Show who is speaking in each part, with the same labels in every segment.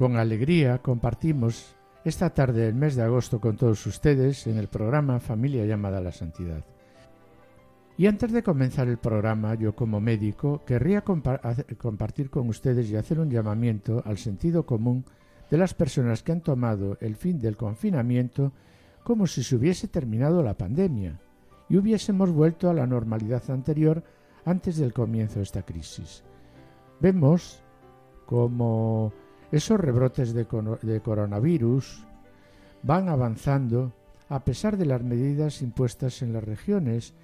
Speaker 1: Con alegría compartimos esta tarde del mes de agosto con todos ustedes en el programa Familia llamada a la Santidad. Y antes de comenzar el programa, yo como médico querría compartir con ustedes y hacer un llamamiento al sentido común de las personas que han tomado el fin del confinamiento como si se hubiese terminado la pandemia y hubiésemos vuelto a la normalidad anterior antes del comienzo de esta crisis. Vemos como esos rebrotes de, coronavirus van avanzando a pesar de las medidas impuestas en las regiones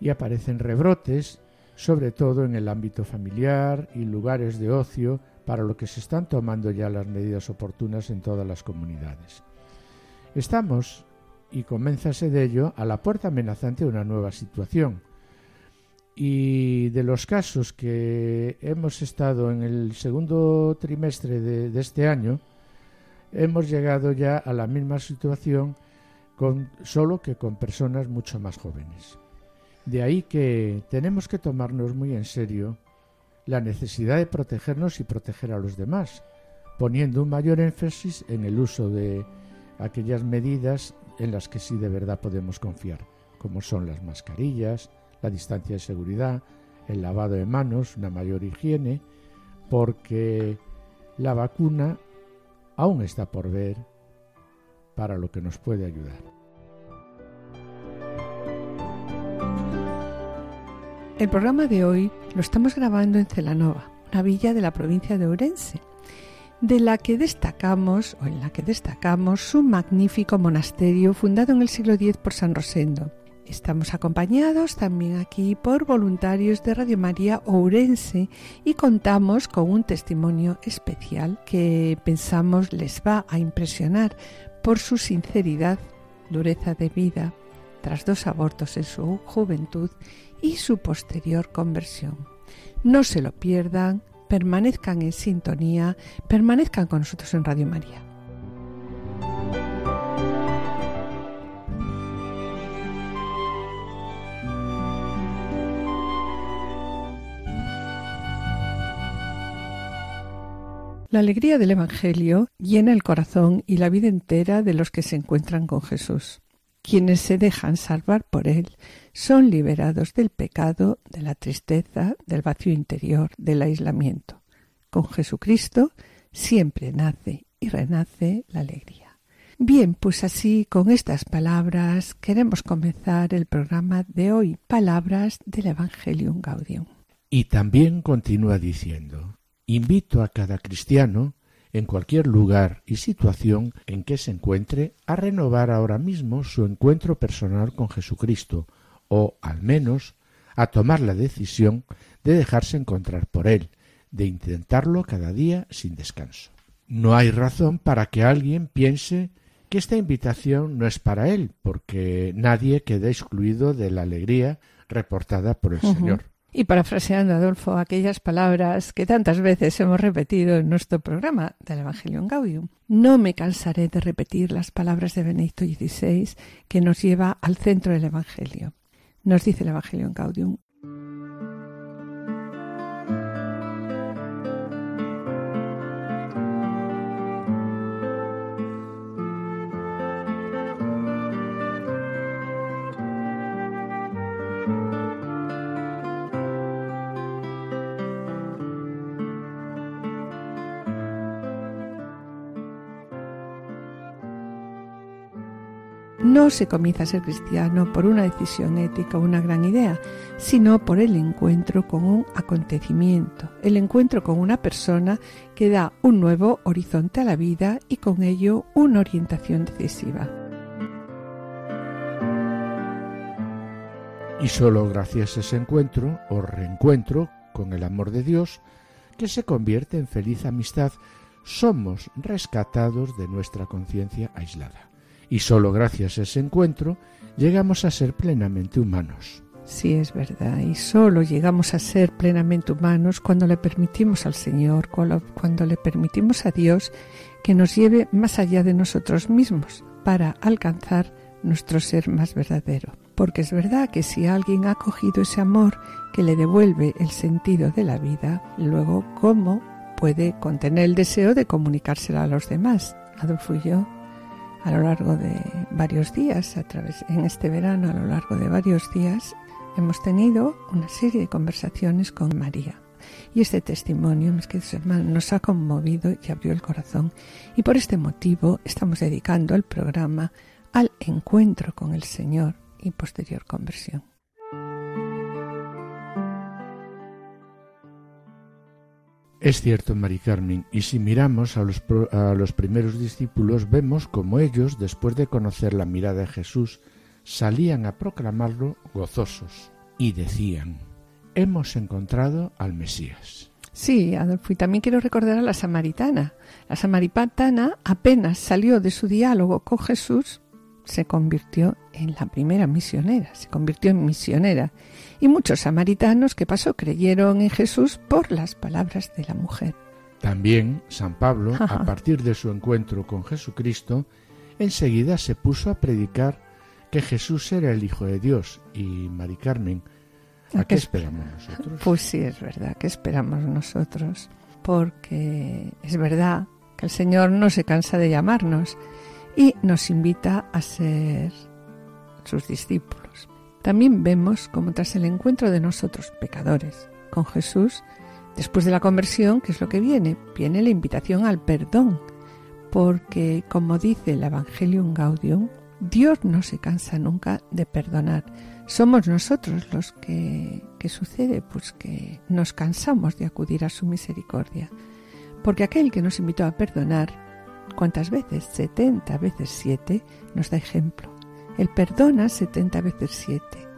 Speaker 1: y aparecen rebrotes sobre todo en el ámbito familiar y lugares de ocio para lo que se están tomando ya las medidas oportunas en todas las comunidades. Estamos, y coménzase de ello, a la puerta amenazante de una nueva situación. Y de los casos que hemos estado en el segundo trimestre de, este año, hemos llegado ya a la misma situación con, solo que con personas mucho más jóvenes. De ahí que tenemos que tomarnos muy en serio la necesidad de protegernos y proteger a los demás, poniendo un mayor énfasis en el uso de aquellas medidas en las que sí de verdad podemos confiar, como son las mascarillas, la distancia de seguridad, el lavado de manos, una mayor higiene, porque la vacuna aún está por ver para lo que nos puede ayudar.
Speaker 2: El programa de hoy lo estamos grabando en Celanova, una villa de la provincia de Ourense, de la que destacamos, o en la que destacamos, su magnífico monasterio fundado en el siglo X por San Rosendo. Estamos acompañados también aquí por voluntarios de Radio María Ourense y contamos con un testimonio especial que pensamos les va a impresionar por su sinceridad, dureza de vida, tras dos abortos en su juventud y su posterior conversión. No se lo pierdan, permanezcan en sintonía, permanezcan con nosotros en Radio María. La alegría del Evangelio llena el corazón y la vida entera de los que se encuentran con Jesús. Quienes se dejan salvar por Él son liberados del pecado, de la tristeza, del vacío interior, del aislamiento. Con Jesucristo siempre nace y renace la alegría. Bien, pues así, con estas palabras, queremos comenzar el programa de hoy, Palabras del Evangelium Gaudium.
Speaker 1: Y también continúa diciendo, invito a cada cristiano en cualquier lugar y situación en que se encuentre, a renovar ahora mismo su encuentro personal con Jesucristo, o, al menos, a tomar la decisión de dejarse encontrar por Él, de intentarlo cada día sin descanso. No hay razón para que alguien piense que esta invitación no es para él, porque nadie queda excluido de la alegría reportada por el Señor.
Speaker 2: Y parafraseando, Adolfo, aquellas palabras que tantas veces hemos repetido en nuestro programa del Evangelium Gaudium, no me cansaré de repetir las palabras de Benedicto XVI que nos lleva al centro del Evangelio. Nos dice el Evangelium Gaudium, No se comienza a ser cristiano por una decisión ética o una gran idea, sino por el encuentro con un acontecimiento, el encuentro con una persona que da un nuevo horizonte a la vida y con ello una orientación decisiva.
Speaker 1: Y solo gracias a ese encuentro o reencuentro con el amor de Dios, que se convierte en feliz amistad, somos rescatados de nuestra conciencia aislada. Y solo gracias a ese encuentro llegamos a ser plenamente humanos.
Speaker 2: Sí, es verdad, y solo llegamos a ser plenamente humanos cuando le permitimos al Señor, cuando le permitimos a Dios que nos lleve más allá de nosotros mismos para alcanzar nuestro ser más verdadero. Porque es verdad que si alguien ha cogido ese amor que le devuelve el sentido de la vida, luego cómo puede contener el deseo de comunicárselo a los demás. Adolfo y yo, a lo largo de varios días, a través, en este verano, a lo largo de varios días, hemos tenido una serie de conversaciones con María. Y este testimonio, mis queridos hermanos, nos ha conmovido y abrió el corazón. Y por este motivo estamos dedicando el programa al encuentro con el Señor y posterior conversión.
Speaker 1: Es cierto, Mari Carmen, y si miramos a los, primeros discípulos, vemos como ellos, después de conocer la mirada de Jesús, salían a proclamarlo gozosos y decían, hemos encontrado al Mesías.
Speaker 2: Sí, Adolfo, y también quiero recordar a la samaritana. La samaritana apenas salió de su diálogo con Jesús, se convirtió en la primera misionera, se convirtió en misionera. Y muchos samaritanos que pasó creyeron en Jesús por las palabras de la mujer.
Speaker 1: También San Pablo, a partir de su encuentro con Jesucristo, enseguida se puso a predicar que Jesús era el Hijo de Dios. Y Mari Carmen, ¿a, qué esperamos nosotros?
Speaker 2: Pues sí, es verdad, ¿qué esperamos nosotros? Porque es verdad que el Señor no se cansa de llamarnos y nos invita a ser sus discípulos. También vemos como tras el encuentro de nosotros, pecadores, con Jesús, después de la conversión, ¿qué es lo que viene? Viene la invitación al perdón, porque como dice el Evangelium Gaudium, Dios no se cansa nunca de perdonar. Somos nosotros los que, que sucede, pues que nos cansamos de acudir a su misericordia. Porque aquel que nos invitó a perdonar, ¿cuántas veces? 70 veces 7 nos da ejemplo. Él perdona 70 veces 7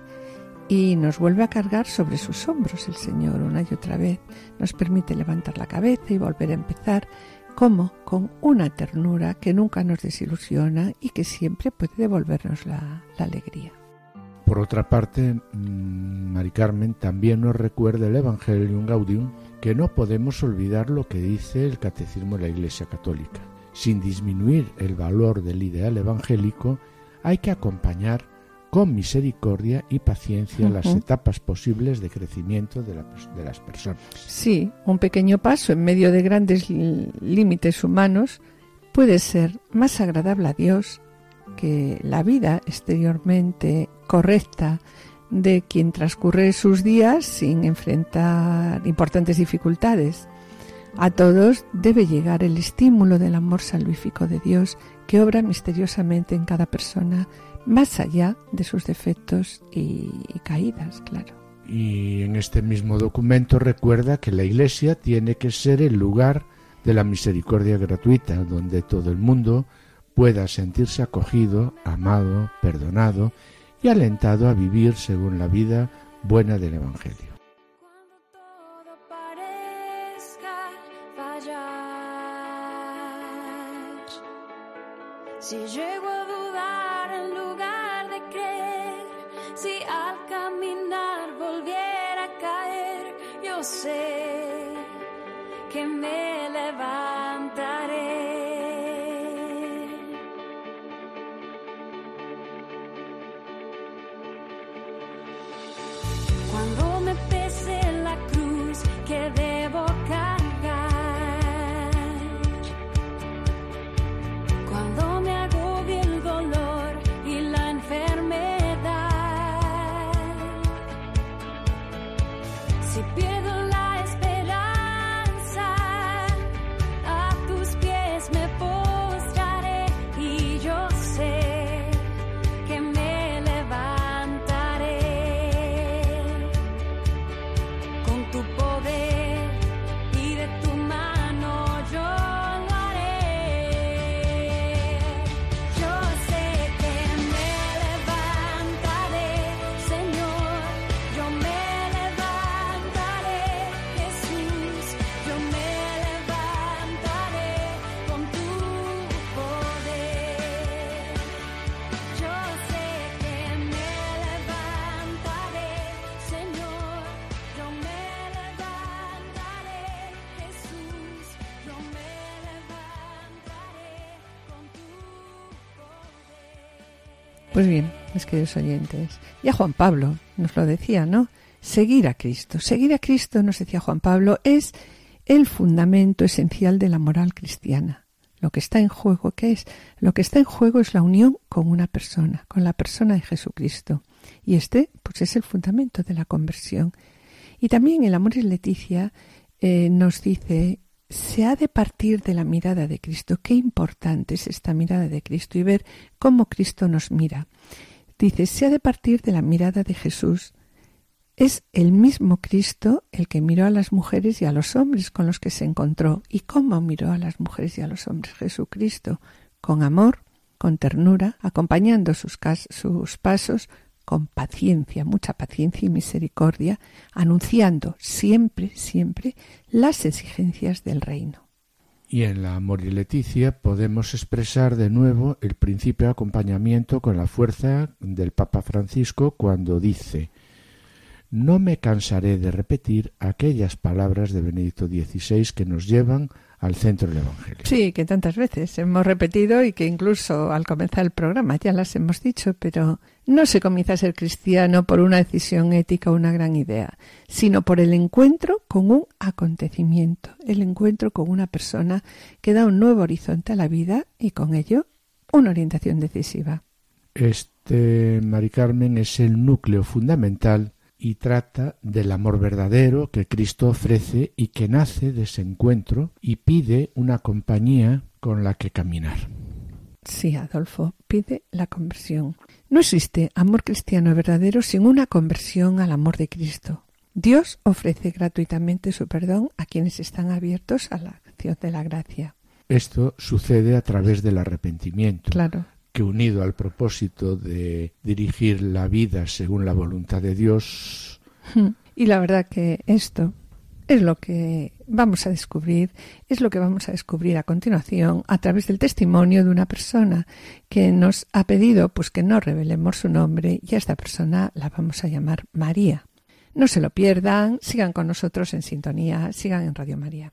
Speaker 2: y nos vuelve a cargar sobre sus hombros el Señor una y otra vez. Nos permite levantar la cabeza y volver a empezar como con una ternura que nunca nos desilusiona y que siempre puede devolvernos la, alegría.
Speaker 1: Por otra parte, mm, Mari Carmen también nos recuerda el Evangelium Gaudium que no podemos olvidar lo que dice el Catecismo de la Iglesia Católica. Sin disminuir el valor del ideal evangélico, hay que acompañar con misericordia y paciencia las etapas posibles de crecimiento de, las personas.
Speaker 2: Sí, un pequeño paso en medio de grandes límites humanos puede ser más agradable a Dios que la vida exteriormente correcta de quien transcurre sus días sin enfrentar importantes dificultades. A todos debe llegar el estímulo del amor salvífico de Dios que obra misteriosamente en cada persona más allá de sus defectos y, caídas, claro.
Speaker 1: Y en este mismo documento recuerda que la Iglesia tiene que ser el lugar de la misericordia gratuita, donde todo el mundo pueda sentirse acogido, amado, perdonado y alentado a vivir según la vida buena del Evangelio. Si llego a dudar en lugar de creer, si al caminar volviera a caer, yo sé que me
Speaker 2: Pues bien, mis queridos oyentes, ya Juan Pablo nos lo decía, ¿no? Seguir a Cristo. Seguir a Cristo, nos decía Juan Pablo, es el fundamento esencial de la moral cristiana. Lo que está en juego, ¿qué es? Lo que está en juego es la unión con una persona, con la persona de Jesucristo. Y este, pues es el fundamento de la conversión. Y también el Amor es Leticia eh, nos dice se ha de partir de la mirada de Cristo. Qué importante es esta mirada de Cristo y ver cómo Cristo nos mira. Dice, se ha de partir de la mirada de Jesús. Es el mismo Cristo el que miró a las mujeres y a los hombres con los que se encontró. ¿Y cómo miró a las mujeres y a los hombres Jesucristo? Con amor, con ternura, acompañando sus, sus pasos con paciencia, mucha paciencia y misericordia, anunciando siempre, siempre las exigencias del reino.
Speaker 1: Y en la Amor y Leticia podemos expresar de nuevo el principio de acompañamiento con la fuerza del Papa Francisco cuando dice No me cansaré de repetir aquellas palabras de Benedicto XVI que nos llevan al centro del Evangelio.
Speaker 2: Sí, que tantas veces hemos repetido y que incluso al comenzar el programa ya las hemos dicho, pero no se comienza a ser cristiano por una decisión ética o una gran idea, sino por el encuentro con un acontecimiento, el encuentro con una persona que da un nuevo horizonte a la vida y con ello una orientación decisiva.
Speaker 1: Este, Mari Carmen, es el núcleo fundamental y trata del amor verdadero que Cristo ofrece y que nace de ese encuentro y pide una compañía con la que caminar.
Speaker 2: Sí, Adolfo, pide la conversión. No existe amor cristiano verdadero sin una conversión al amor de Cristo. Dios ofrece gratuitamente su perdón a quienes están abiertos a la acción de la gracia.
Speaker 1: Esto sucede a través del arrepentimiento.
Speaker 2: Claro
Speaker 1: que unido al propósito de dirigir la vida según la voluntad de Dios.
Speaker 2: Y la verdad que esto es lo que vamos a descubrir, es lo que vamos a descubrir a continuación a través del testimonio de una persona que nos ha pedido pues que no revelemos su nombre y a esta persona la vamos a llamar María. No se lo pierdan, sigan con nosotros en sintonía, sigan en Radio María.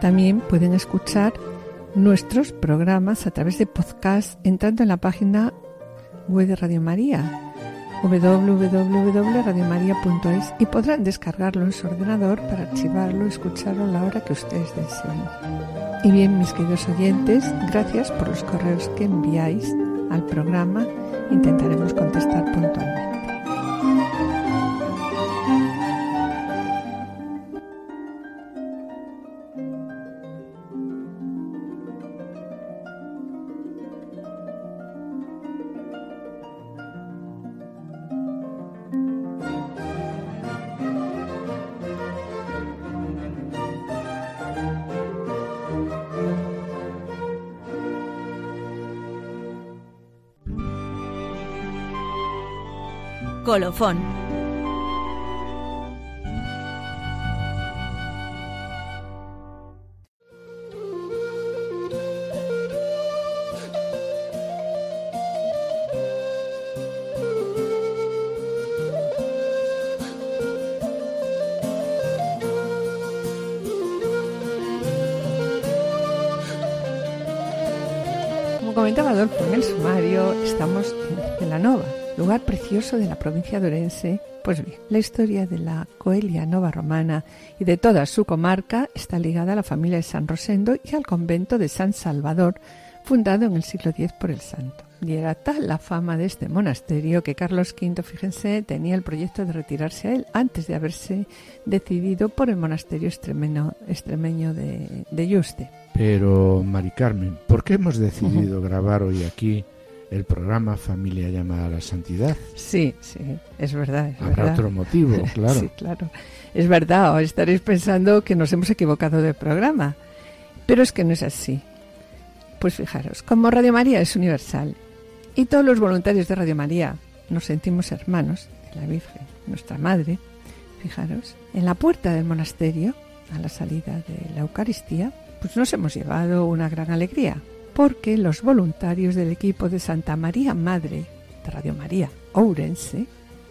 Speaker 2: También pueden escuchar nuestros programas a través de podcast entrando en la página web de Radio María www.radiomaria.es y podrán descargarlo en su ordenador para archivarlo y escucharlo a la hora que ustedes deseen. Y bien, mis queridos oyentes, gracias por los correos que enviáis al programa. Intentaremos contestar puntualmente.
Speaker 3: Colofón.
Speaker 2: Como comentaba Adolfo en el sumario, estamos en la nova lugar precioso de la provincia de Orense. Pues bien, la historia de la Coelia Nova Romana y de toda su comarca está ligada a la familia de San Rosendo y al convento de San Salvador, fundado en el siglo X por el santo. Y era tal la fama de este monasterio que Carlos V, fíjense, tenía el proyecto de retirarse a él antes de haberse decidido por el monasterio extremeño, extremeño de, de Yuste.
Speaker 1: Pero, Mari Carmen, ¿por qué hemos decidido grabar hoy aquí el programa Familia llamada a la Santidad?
Speaker 2: Sí, sí, es verdad. Es
Speaker 1: Habrá
Speaker 2: verdad.
Speaker 1: otro motivo, claro.
Speaker 2: Sí, claro. Es verdad, o estaréis pensando que nos hemos equivocado de programa. Pero es que no es así. Pues fijaros, como Radio María es universal y todos los voluntarios de Radio María nos sentimos hermanos de la Virgen, nuestra Madre, fijaros, en la puerta del monasterio, a la salida de la Eucaristía, pues nos hemos llevado una gran alegría, porque los voluntarios del equipo de Santa María Madre de Radio María Ourense,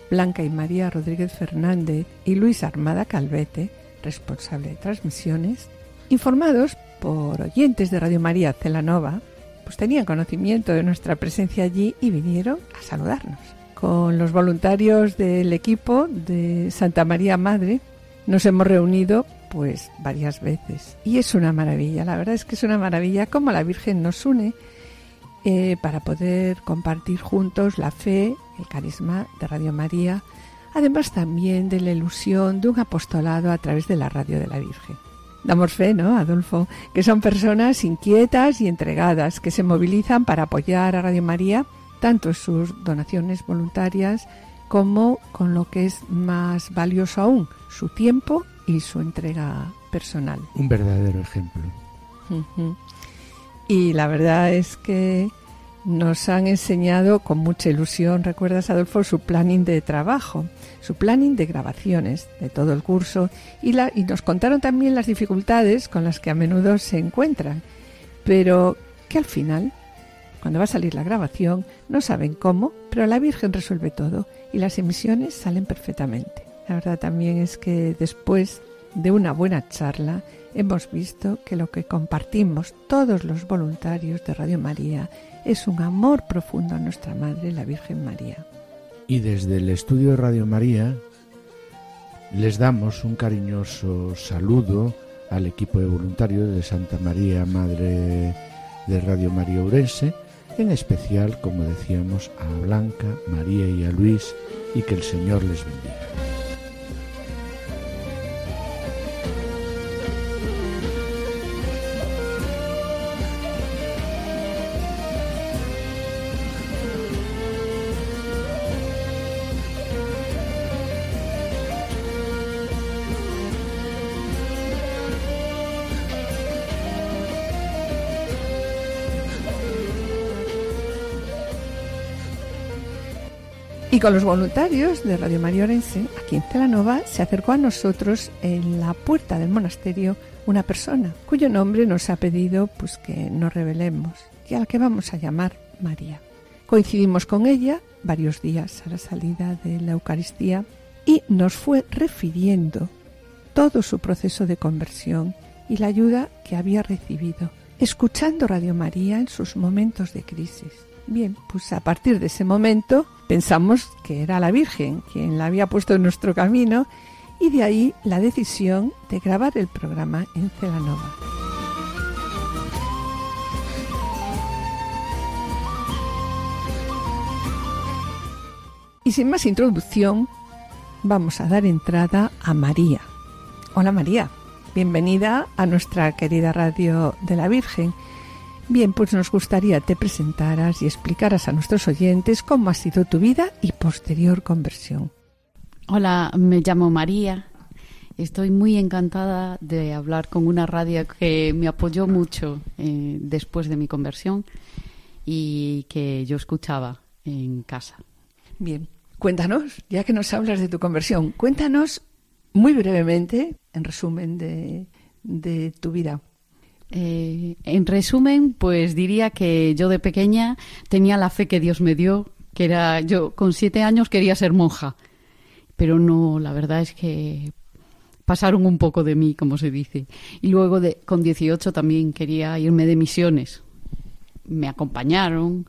Speaker 2: Blanca y María Rodríguez Fernández y Luis Armada Calvete, responsable de transmisiones, informados por oyentes de Radio María Celanova, pues tenían conocimiento de nuestra presencia allí y vinieron a saludarnos. Con los voluntarios del equipo de Santa María Madre nos hemos reunido pues varias veces y es una maravilla, la verdad es que es una maravilla cómo la Virgen nos une eh, para poder compartir juntos la fe, el carisma de Radio María, además también de la ilusión de un apostolado a través de la radio de la Virgen. Damos fe, ¿no, Adolfo? Que son personas inquietas y entregadas que se movilizan para apoyar a Radio María, tanto en sus donaciones voluntarias como con lo que es más valioso aún, su tiempo y su entrega personal.
Speaker 1: Un verdadero ejemplo.
Speaker 2: Y la verdad es que nos han enseñado con mucha ilusión, recuerdas Adolfo, su planning de trabajo, su planning de grabaciones de todo el curso y, la, y nos contaron también las dificultades con las que a menudo se encuentran, pero que al final, cuando va a salir la grabación, no saben cómo, pero la Virgen resuelve todo y las emisiones salen perfectamente. La verdad también es que después de una buena charla hemos visto que lo que compartimos todos los voluntarios de Radio María es un amor profundo a nuestra Madre, la Virgen María.
Speaker 1: Y desde el estudio de Radio María les damos un cariñoso saludo al equipo de voluntarios de Santa María Madre de Radio María Urense, en especial, como decíamos, a Blanca, María y a Luis, y que el Señor les bendiga.
Speaker 2: Y con los voluntarios de Radio María Orense, aquí en Celanova, se acercó a nosotros en la puerta del monasterio una persona cuyo nombre nos ha pedido pues que no revelemos y a la que vamos a llamar María. Coincidimos con ella varios días a la salida de la Eucaristía y nos fue refiriendo todo su proceso de conversión y la ayuda que había recibido, escuchando Radio María en sus momentos de crisis. Bien, pues a partir de ese momento pensamos que era la Virgen quien la había puesto en nuestro camino y de ahí la decisión de grabar el programa en Celanova. Y sin más introducción, vamos a dar entrada a María. Hola María, bienvenida a nuestra querida radio de la Virgen. Bien, pues nos gustaría te presentaras y explicaras a nuestros oyentes cómo ha sido tu vida y posterior conversión.
Speaker 4: Hola, me llamo María. Estoy muy encantada de hablar con una radio que me apoyó mucho eh, después de mi conversión y que yo escuchaba en casa.
Speaker 2: Bien, cuéntanos, ya que nos hablas de tu conversión, cuéntanos muy brevemente, en resumen, de, de tu vida.
Speaker 4: Eh, en resumen, pues diría que yo de pequeña tenía la fe que Dios me dio, que era yo con siete años quería ser monja, pero no, la verdad es que pasaron un poco de mí, como se dice. Y luego de, con 18 también quería irme de misiones, me acompañaron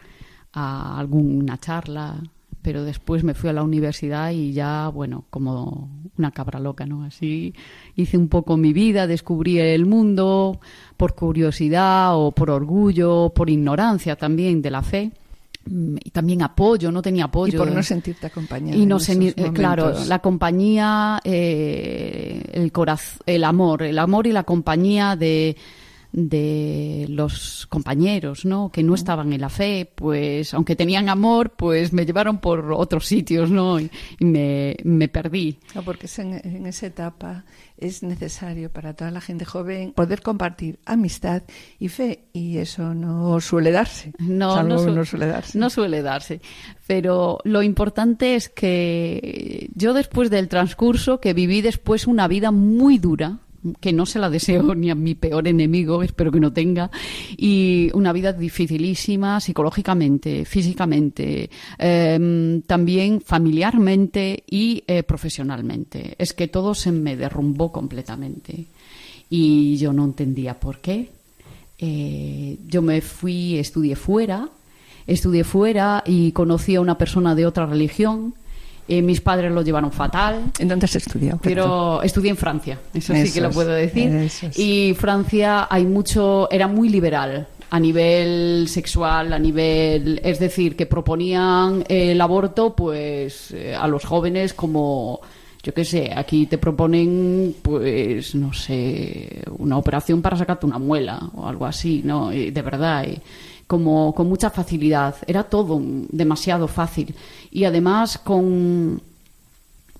Speaker 4: a alguna charla, pero después me fui a la universidad y ya, bueno, como una cabra loca, ¿no? Así hice un poco mi vida, descubrí el mundo por curiosidad o por orgullo, por ignorancia también de la fe mm, y también apoyo, no tenía apoyo.
Speaker 2: Y por no sentirte acompañada.
Speaker 4: Y no sentir, eh, claro, la compañía, eh, el corazón, el amor, el amor y la compañía de de los compañeros, ¿no? Que no estaban en la fe, pues aunque tenían amor, pues me llevaron por otros sitios, ¿no? Y, me, me, perdí.
Speaker 2: No, porque en, en, esa etapa es necesario para toda la gente joven poder compartir amistad y fe y eso no suele darse.
Speaker 4: No, no, no, suele darse. No suele darse. Pero lo importante es que yo después del transcurso, que viví después una vida muy dura, que no se la deseo ni a mi peor enemigo, espero que no tenga, y una vida dificilísima psicológicamente, físicamente, em, también familiarmente y eh, profesionalmente. Es que todo se me derrumbó completamente y yo no entendía por qué. Eh, yo me fui, estudié fuera, estudié fuera y conocí a una persona de otra religión eh, mis padres lo llevaron fatal.
Speaker 2: ¿En dónde has estudiado?
Speaker 4: Pero estudié en Francia, eso, sí que lo puedo decir. Y Francia hay mucho, era muy liberal a nivel sexual, a nivel, es decir, que proponían el aborto, pues eh, a los jóvenes como yo qué sé, aquí te proponen, pues, no sé, una operación para sacarte una muela o algo así, ¿no? de verdad como con mucha facilidad. Era todo demasiado fácil y además con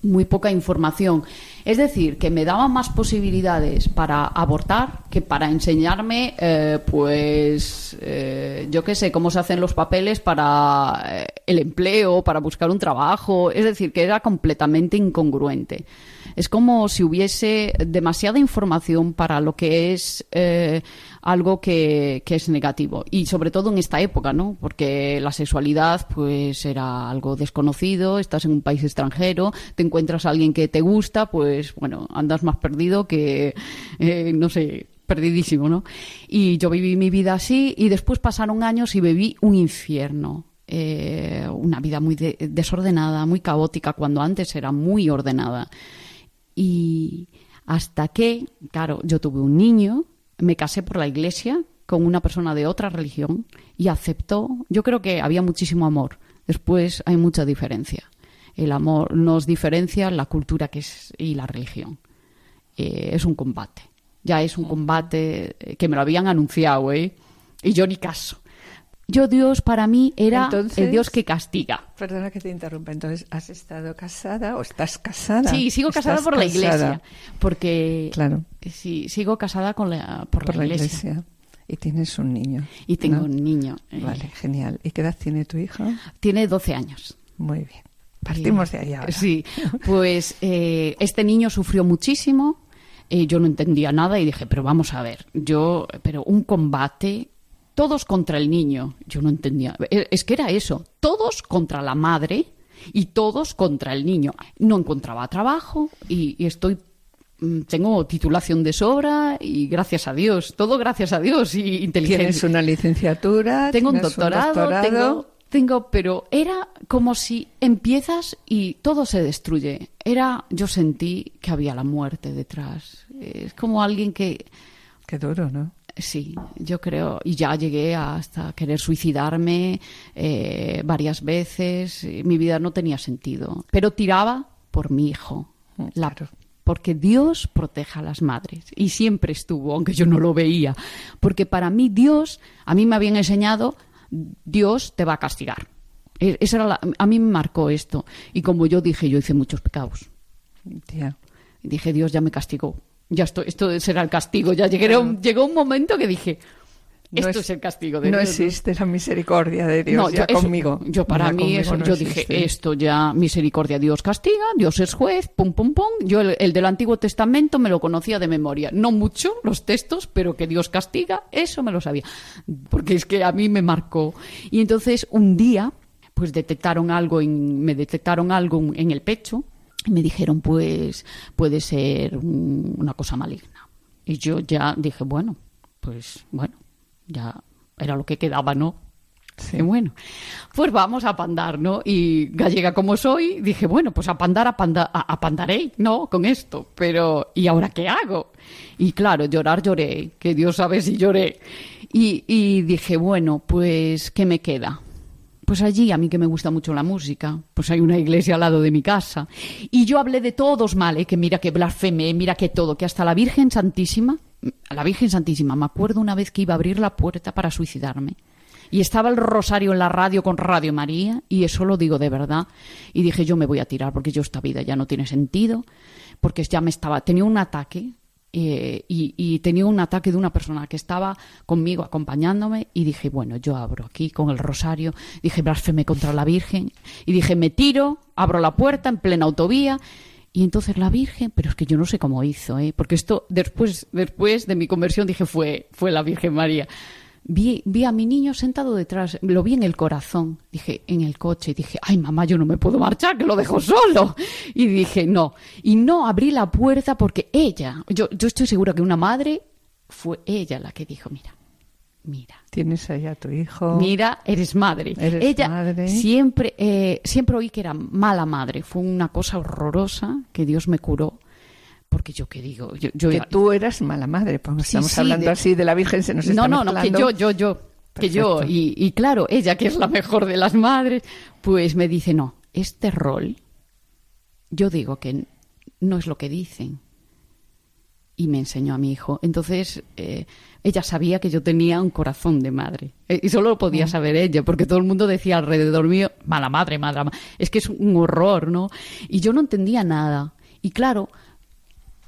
Speaker 4: muy poca información. Es decir, que me daban más posibilidades para abortar que para enseñarme, eh, pues, eh, yo qué sé, cómo se hacen los papeles para eh, el empleo, para buscar un trabajo. Es decir, que era completamente incongruente. Es como si hubiese demasiada información para lo que es algo que, es negativo. Y sobre todo en esta época, ¿no? Porque la sexualidad, pues, era algo desconocido, estás en un país extranjero, te encuentras a alguien que te gusta, pues, bueno, andas más perdido que, eh, no sé, perdidísimo, ¿no? Y yo viví mi vida así y después pasaron años y viví un infierno. Eh, una vida muy desordenada, muy caótica, cuando antes era muy ordenada. Y hasta que, claro, yo tuve un niño me casé por la iglesia con una persona de otra religión y aceptó. Yo creo que había muchísimo amor. Después hay mucha diferencia. El amor nos diferencia la cultura que es, y la religión. Eh, es un combate. Ya es un combate que me lo habían anunciado, ¿eh? Y yo ni caso. Yo Dios para mí era el Dios que castiga.
Speaker 2: Perdona que te interrumpa. Entonces, ¿has estado casada o estás casada?
Speaker 4: Sí, sigo casada por la iglesia. Porque claro. sí, sigo casada con la, por, la, iglesia.
Speaker 2: Y tienes un niño.
Speaker 4: Y tengo un niño.
Speaker 2: Eh. Vale, genial. ¿Y qué edad tiene tu hijo?
Speaker 4: Tiene 12 años.
Speaker 2: Muy bien. Partimos de ahí ahora.
Speaker 4: Sí, pues eh, este niño sufrió muchísimo. Eh, yo no entendía nada y dije, pero vamos a ver, yo, pero un combate todos contra el niño. Yo no entendía. Eh, es que era eso, todos contra la madre y todos contra el niño. No encontraba trabajo y, estoy mm, tengo titulación de sobra y gracias a Dios, todo gracias a Dios y inteligencia.
Speaker 2: Tienes una licenciatura,
Speaker 4: tengo un doctorado, tengo, tengo, pero era como si empiezas y todo se destruye. Era, yo sentí que había la muerte detrás. Es como alguien que.
Speaker 2: Qué duro, ¿no?
Speaker 4: Sí, yo creo, y ya llegué hasta querer suicidarme eh, varias veces. Mi vida no tenía sentido, pero tiraba por mi hijo. Mm, porque Dios protege a las madres y siempre estuvo, aunque yo no lo veía. Porque para mí Dios, a mí me habían enseñado, Dios te va a castigar. E, esa era a mí me marcó esto. Y como yo dije, yo hice muchos pecados. Dije, Dios ya me castigó ya esto, esto será el castigo. Ya llegó un momento que dije, esto es, el castigo de
Speaker 2: no Existe la misericordia de Dios ya conmigo.
Speaker 4: Yo para mí eso, yo dije, esto ya, misericordia, Dios castiga, Dios es juez, pum, pum, pum. Yo el, del Antiguo Testamento me lo conocía de memoria. No mucho los textos, pero que Dios castiga, eso me lo sabía. Porque es que a mí me marcó. Y entonces un día, pues detectaron algo, en, me detectaron algo en el pecho me dijeron, pues puede ser una cosa maligna. Y yo ya dije, bueno, pues bueno, ya era lo que quedaba, ¿no? Sí. bueno, pues vamos a pandar, ¿no? Y gallega como soy, dije, bueno, pues a pandar, a, pandar, a, pandaré, ¿no? Con esto. Pero, ¿y ahora qué hago? Y claro, llorar lloré, que Dios sabe si lloré. Y, y dije, bueno, pues, ¿qué me queda? Pues allí, a mí que me gusta mucho la música, pues hay una iglesia al lado de mi casa. Y yo hablé de todos mal, ¿eh? que mira que blasfemé, mira que todo, que hasta la Virgen Santísima, la Virgen Santísima, me acuerdo una vez que iba a abrir la puerta para suicidarme. Y estaba el rosario en la radio con Radio María, y eso lo digo de verdad. Y dije, yo me voy a tirar porque yo esta vida ya no tiene sentido, porque ya me estaba, tenía un ataque, eh, y, tenía un ataque de una persona que estaba conmigo acompañándome y dije, bueno, yo abro aquí con el rosario, dije, blasfeme contra la Virgen y dije, me tiro, abro la puerta en plena autovía y entonces la Virgen, pero es que yo no sé cómo hizo, ¿eh? porque esto después, después de mi conversión dije, fue, fue la Virgen María. Vi, vi, a mi niño sentado detrás, lo vi en el corazón, dije, en el coche, dije, ay mamá, yo no me puedo marchar, que lo dejo solo. Y dije, no. Y no abrí la puerta porque ella, yo, yo estoy segura que una madre fue ella la que dijo, mira, mira.
Speaker 2: Tienes ahí a tu hijo.
Speaker 4: Mira, eres madre.
Speaker 2: Eres
Speaker 4: ella
Speaker 2: madre.
Speaker 4: siempre, eh, siempre oí que era mala madre. Fue una cosa horrorosa que Dios me curó porque yo qué digo, yo, yo
Speaker 2: que tú eras mala madre, porque estamos hablando así de la Virgen, se nos
Speaker 4: no,
Speaker 2: está
Speaker 4: No, no, no, que yo, yo, yo, que yo, y, y, claro, ella que es la mejor de las madres, pues me dice, no, este rol, yo digo que no es lo que dicen. Y me enseñó a mi hijo. Entonces, eh, ella sabía que yo tenía un corazón de madre. Eh, y solo lo podía saber ella, porque todo el mundo decía alrededor mío, mala madre, mala madre. Es que es un horror, ¿no? Y yo no entendía nada. Y claro,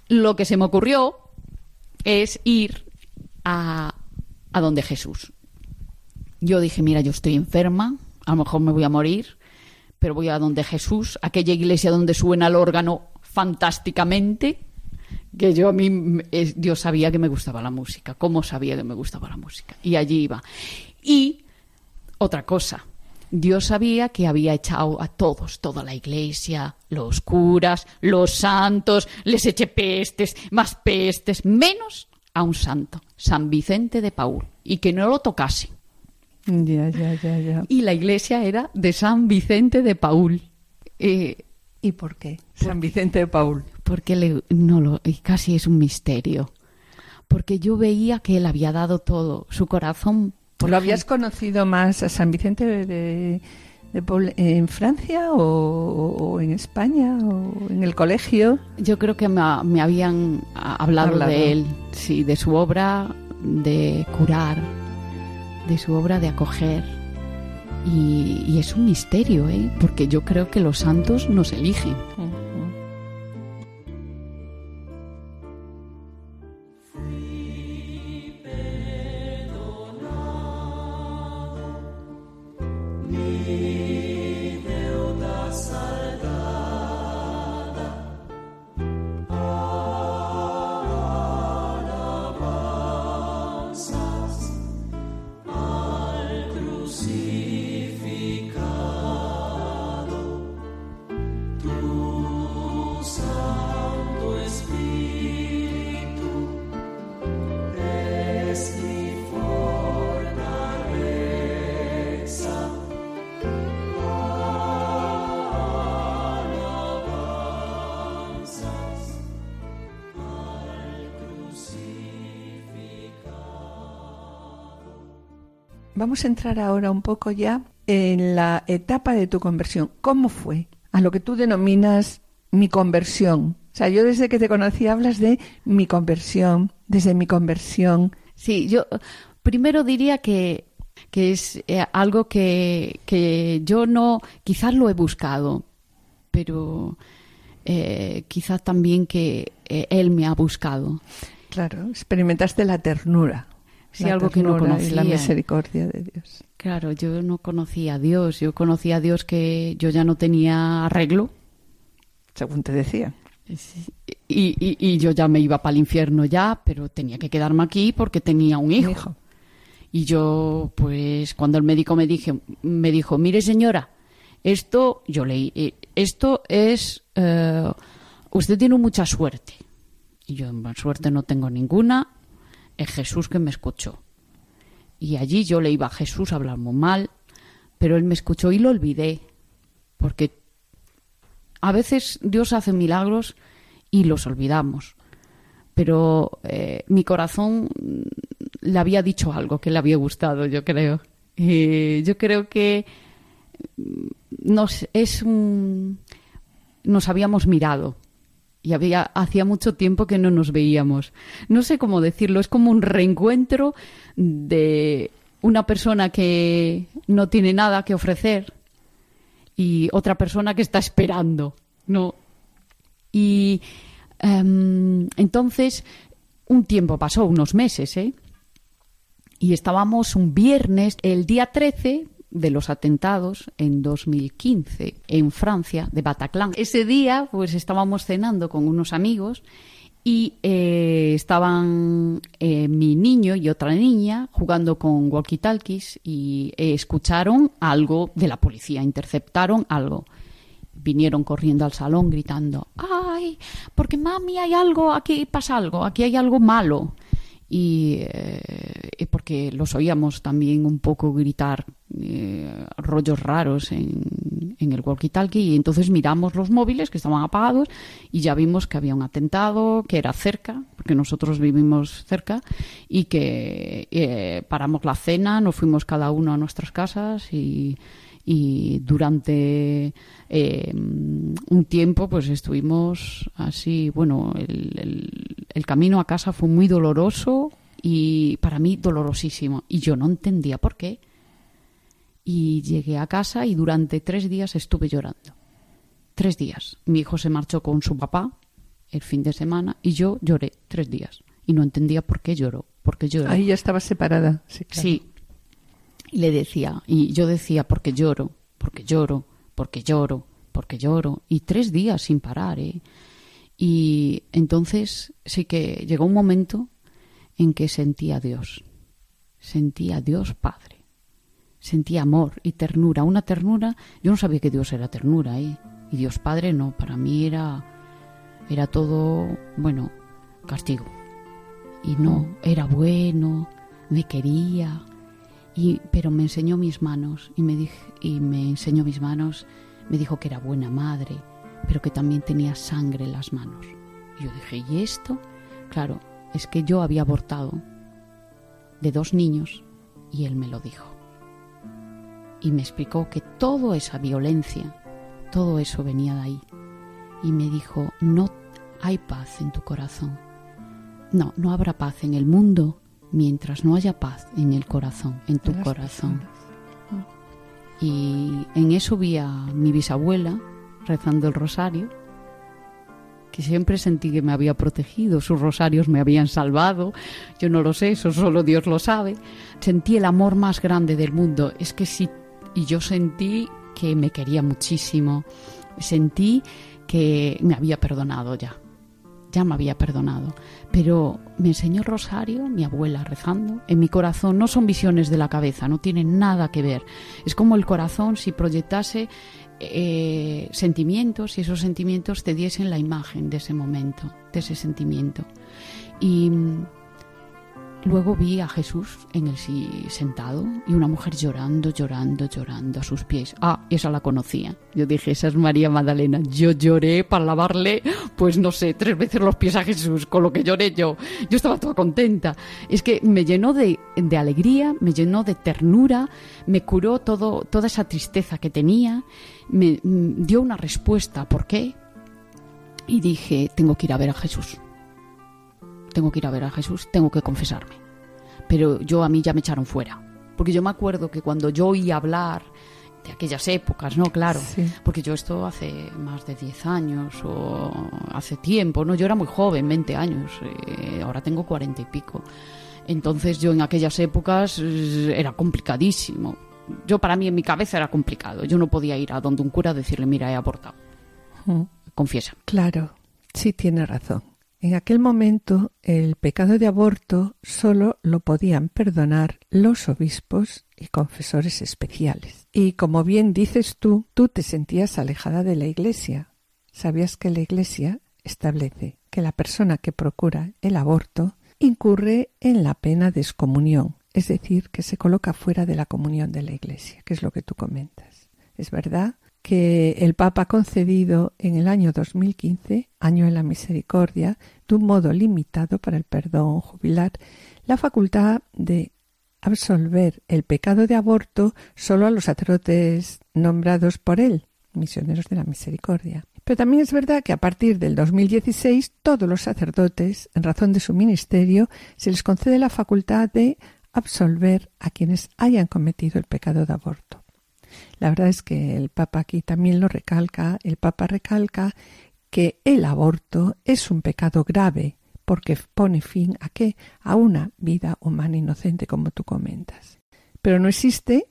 Speaker 4: lo que se me ocurrió es ir a, a donde Jesús. Yo dije, mira, yo estoy enferma, a lo mejor me voy a morir, pero voy a donde Jesús, aquella iglesia donde suena el órgano fantásticamente, que yo a mí, Dios sabía que me gustaba la música, cómo sabía que me gustaba la música, y allí iba. Y otra cosa, Dios sabía que había echado a todos, toda la iglesia, los curas, los santos, les eché pestes, más pestes, menos a un santo, San Vicente de Paul, y que no lo tocase.
Speaker 2: Ya, ya, ya, ya.
Speaker 4: Y la iglesia era de San Vicente de Paul.
Speaker 2: Eh, ¿Y por qué? San Vicente de Paul.
Speaker 4: Porque le, no lo, casi es un misterio. Porque yo veía que él había dado todo, su corazón
Speaker 2: ¿Lo habías conocido más a San Vicente de, en Francia o, en España o en el colegio?
Speaker 4: Yo creo que me, habían hablado, de él, sí, de su obra de curar, de su obra de acoger. Y, y es un misterio, ¿eh? porque yo creo que los santos nos eligen.
Speaker 2: Vamos a entrar ahora un poco ya en la etapa de tu conversión. ¿Cómo fue? A lo que tú denominas mi conversión. O sea, yo desde que te conocí hablas de mi conversión, desde mi conversión.
Speaker 4: Sí, yo primero diría que, que es eh, algo que, que, yo no, quizás lo he buscado, pero eh, quizás también que eh, él me ha buscado.
Speaker 2: Claro, experimentaste la ternura
Speaker 4: sí, algo que no conocía.
Speaker 2: la misericordia de Dios.
Speaker 4: Claro, yo no conocía a Dios. Yo conocía a Dios que yo ya no tenía arreglo.
Speaker 2: Según te decía.
Speaker 4: Y, y, yo ya me iba para el infierno ya, pero tenía que quedarme aquí porque tenía un hijo. Y yo, pues, cuando el médico me, dije, me dijo, mire señora, esto, yo leí, eh, esto es, eh, usted tiene mucha suerte. Y yo, suerte no tengo ninguna, es Jesús que me escuchó. Y allí yo le iba a Jesús a hablar muy mal, pero él me escuchó y lo olvidé, porque a veces Dios hace milagros y los olvidamos. Pero eh, mi corazón le había dicho algo que le había gustado, yo creo. Yo creo que nos es nos habíamos mirado y había hacía mucho tiempo que no nos veíamos. No sé cómo decirlo, es como un reencuentro de una persona que no tiene nada que ofrecer y otra persona que está esperando, ¿no? Y em, entonces un tiempo pasó, unos meses, ¿eh? Y estábamos un viernes, el día 13 de los atentados en 2015 en Francia, de Bataclan. Ese día, pues estábamos cenando con unos amigos y eh, estaban eh, mi niño y otra niña jugando con walkie-talkies y eh, escucharon algo de la policía, interceptaron algo. Vinieron corriendo al salón gritando, ¡ay! Porque mami, hay algo, aquí pasa algo, aquí hay algo malo y, eh, porque los oíamos también un poco gritar eh, rollos raros en, en el walkie-talkie y entonces miramos los móviles que estaban apagados y ya vimos que había un atentado que era cerca, porque nosotros vivimos cerca y que eh, paramos la cena, nos fuimos cada uno a nuestras casas y y durante eh, un tiempo pues estuvimos así, bueno, el, el, camino a casa fue muy doloroso y para mí dolorosísimo y yo no entendía por qué. Y llegué a casa y durante tres días estuve llorando. Tres días. Mi hijo se marchó con su papá el fin de semana y yo lloré tres días. Y no entendía por qué lloró. Porque lloró.
Speaker 2: Ahí ya estaba separada. Sí, claro.
Speaker 4: sí, y le decía, y yo decía, porque lloro, porque lloro, porque lloro, porque lloro, y tres días sin parar, ¿eh? Y entonces sí que llegó un momento en que sentía a Dios, sentía a Dios Padre, sentía amor y ternura, una ternura, yo no sabía que Dios era ternura, ¿eh? Y Dios Padre no, para mí era, era todo, bueno, castigo. Y no, era bueno, me quería, y, pero me enseñó mis manos y me, dije, y me enseñó mis manos, me dijo que era buena madre, pero que también tenía sangre en las manos. Y yo dije, ¿y esto? Claro, es que yo había abortado de dos niños y él me lo dijo. Y me explicó que toda esa violencia, todo eso venía de ahí. Y me dijo, no hay paz en tu corazón. No, no habrá paz en el mundo mientras no haya paz en el corazón, en tu corazón. Y en eso vi a mi bisabuela rezando el rosario, que siempre sentí que me había protegido, sus rosarios me habían salvado, yo no lo sé, eso solo Dios lo sabe. Sentí el amor más grande del mundo, es que sí, y yo sentí que me quería muchísimo, sentí que me había perdonado ya, ya me había perdonado. Pero me enseñó Rosario, mi abuela rezando, en mi corazón. No son visiones de la cabeza, no tienen nada que ver. Es como el corazón si proyectase eh, sentimientos y esos sentimientos te diesen la imagen de ese momento, de ese sentimiento. Y Luego vi a Jesús en el sí sentado y una mujer llorando, llorando, llorando a sus pies. Ah, esa la conocía. Yo dije, esa es María Magdalena. Yo lloré para lavarle, pues no sé, tres veces los pies a Jesús, con lo que lloré yo. Yo estaba toda contenta. Es que me llenó de, de alegría, me llenó de ternura, me curó todo, toda esa tristeza que tenía, me mm, dio una respuesta. ¿Por qué? Y dije, tengo que ir a ver a Jesús tengo que ir a ver a Jesús, tengo que confesarme. Pero yo a mí ya me echaron fuera. Porque yo me acuerdo que cuando yo oí hablar de aquellas épocas, ¿no? Claro. Porque yo esto hace más de 10 años o hace tiempo, ¿no? Yo era muy joven, 20 años. Eh, ahora tengo 40 y pico. Entonces yo en aquellas épocas eh, era complicadísimo. Yo para mí en mi cabeza era complicado. Yo no podía ir a donde un cura a decirle, mira, he abortado. Confiesa.
Speaker 2: Claro, sí tiene razón. En aquel momento el pecado de aborto solo lo podían perdonar los obispos y confesores especiales. Y como bien dices tú, tú te sentías alejada de la Iglesia. Sabías que la Iglesia establece que la persona que procura el aborto incurre en la pena de excomunión es decir, que se coloca fuera de la comunión de la Iglesia, que es lo que tú comentas. Es verdad que el Papa ha concedido en el año 2015, año de la misericordia, de un modo limitado para el perdón jubilar, la facultad de absolver el pecado de aborto solo a los sacerdotes nombrados por él, misioneros de la misericordia. Pero también es verdad que a partir del 2016 todos los sacerdotes, en razón de su ministerio, se les concede la facultad de absolver a quienes hayan cometido el pecado de aborto. La verdad es que el Papa aquí también lo recalca, el Papa recalca que el aborto es un pecado grave porque pone fin a qué? A una vida humana inocente como tú comentas. Pero no existe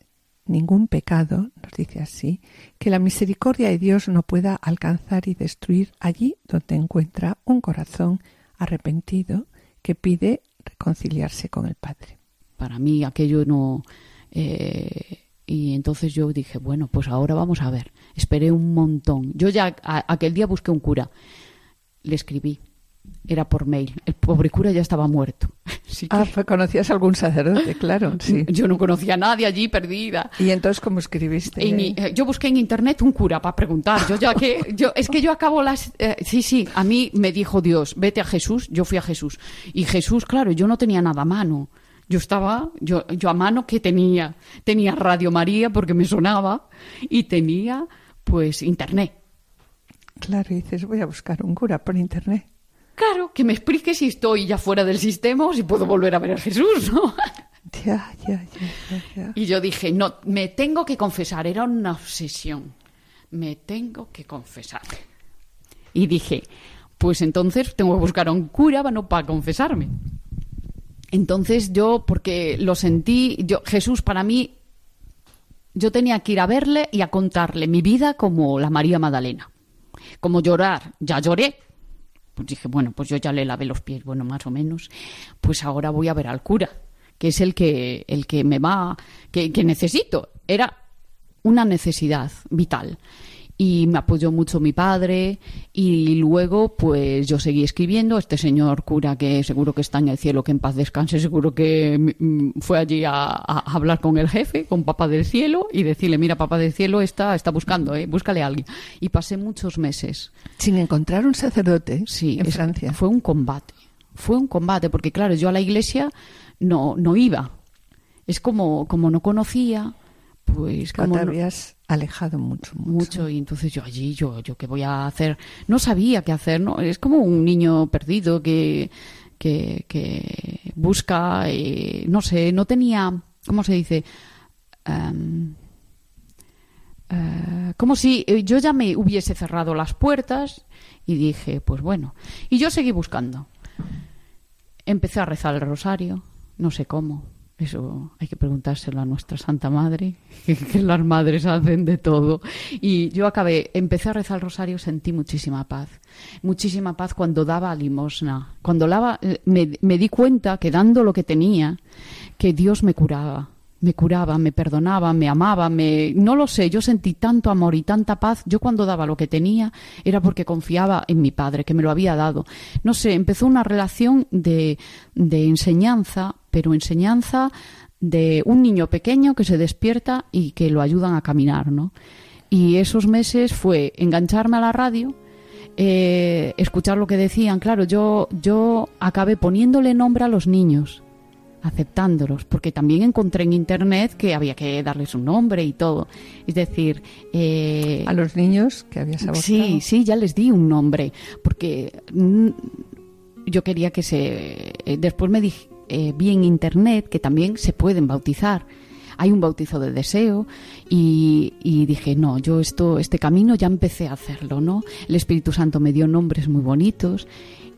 Speaker 2: ningún pecado, nos dice así, que la misericordia de Dios no pueda alcanzar y destruir allí donde encuentra un corazón arrepentido que pide reconciliarse con el Padre.
Speaker 4: Para mí aquello no... Eh, y entonces yo dije, bueno, pues ahora vamos a ver. Esperé un montón. Yo ya aquel día busqué un cura. Le escribí. Era por mail. El pobre cura ya estaba muerto.
Speaker 2: Ah, conocías algún sacerdote, claro. Sí.
Speaker 4: Yo no conocía a nadie allí, perdida.
Speaker 2: ¿Y entonces cómo escribiste?
Speaker 4: Eh, yo busqué en internet un cura para preguntar. Yo ya que yo es que yo acabo las eh, sí sí. A mí me dijo Dios, vete a Jesús. Yo fui a Jesús y Jesús, claro, yo no tenía nada a mano. Yo estaba, yo, yo a mano que tenía, tenía Radio María porque me sonaba y tenía pues internet.
Speaker 2: Claro, y dices, voy a buscar un cura por internet.
Speaker 4: Claro, que me explique si estoy ya fuera del sistema o si puedo volver a ver a Jesús, ¿no?
Speaker 2: Ya, ya, ya, ya,
Speaker 4: Y yo dije, no, me tengo que confesar, era una obsesión. Me tengo que confesar. Y dije, pues entonces tengo que buscar a un cura para confesarme. Entonces yo, porque lo sentí, yo, Jesús para mí, yo tenía que ir a verle y a contarle mi vida como la María Magdalena. Como llorar, ya lloré. Pues dije, bueno, pues yo ya le lavé los pies, bueno, más o menos. Pues ahora voy a ver al cura, que es el que, el que me va, que, que necesito. Era una necesidad vital y me apoyó mucho mi padre y luego pues yo seguí escribiendo. Este señor cura que seguro que está en el cielo que en paz descanse seguro que mm, fue allí a, hablar con el jefe con papá del cielo y decirle mira papá del cielo está está buscando ¿eh? búscale a alguien y pasé muchos meses.
Speaker 2: Sin encontrar un sacerdote
Speaker 4: sí
Speaker 2: en Francia.
Speaker 4: fue un combate fue un combate porque claro yo a la iglesia no no iba. Es como como no conocía pues
Speaker 2: como te habías alejado mucho,
Speaker 4: mucho, y entonces yo allí yo yo qué voy a hacer. No sabía qué hacer no es como un niño perdido que que, que busca eh, no sé no tenía cómo se dice em, eh, como si eh, yo ya me hubiese cerrado las puertas y dije pues bueno. Y yo seguí buscando. Empecé a rezar el rosario no sé cómo eso hay que preguntárselo a nuestra Santa Madre, que, las madres hacen de todo. Y yo acabé, empecé a rezar el rosario, sentí muchísima paz. Muchísima paz cuando daba limosna. Cuando daba, eh, me, me di cuenta que dando lo que tenía, que Dios me curaba me curaba, me perdonaba, me amaba, me no lo sé, yo sentí tanto amor y tanta paz. Yo cuando daba lo que tenía era porque confiaba en mi padre, que me lo había dado. No sé, empezó una relación de, de enseñanza, pero enseñanza de un niño pequeño que se despierta y que lo ayudan a caminar, ¿no? Y esos meses fue engancharme a la radio, eh, escuchar lo que decían. Claro, yo, yo acabé poniéndole nombre a los niños aceptándolos, porque también encontré en internet que había que darles un nombre y todo. Es decir, eh,
Speaker 2: a los niños que habías abortado.
Speaker 4: Sí, sí, ya les di un nombre, porque mm, yo quería que se. Eh, después me dije, eh, vi en internet que también se pueden bautizar. Hay un bautizo de deseo y, y, dije, no, yo esto, este camino ya empecé a hacerlo, ¿no? El Espíritu Santo me dio nombres muy bonitos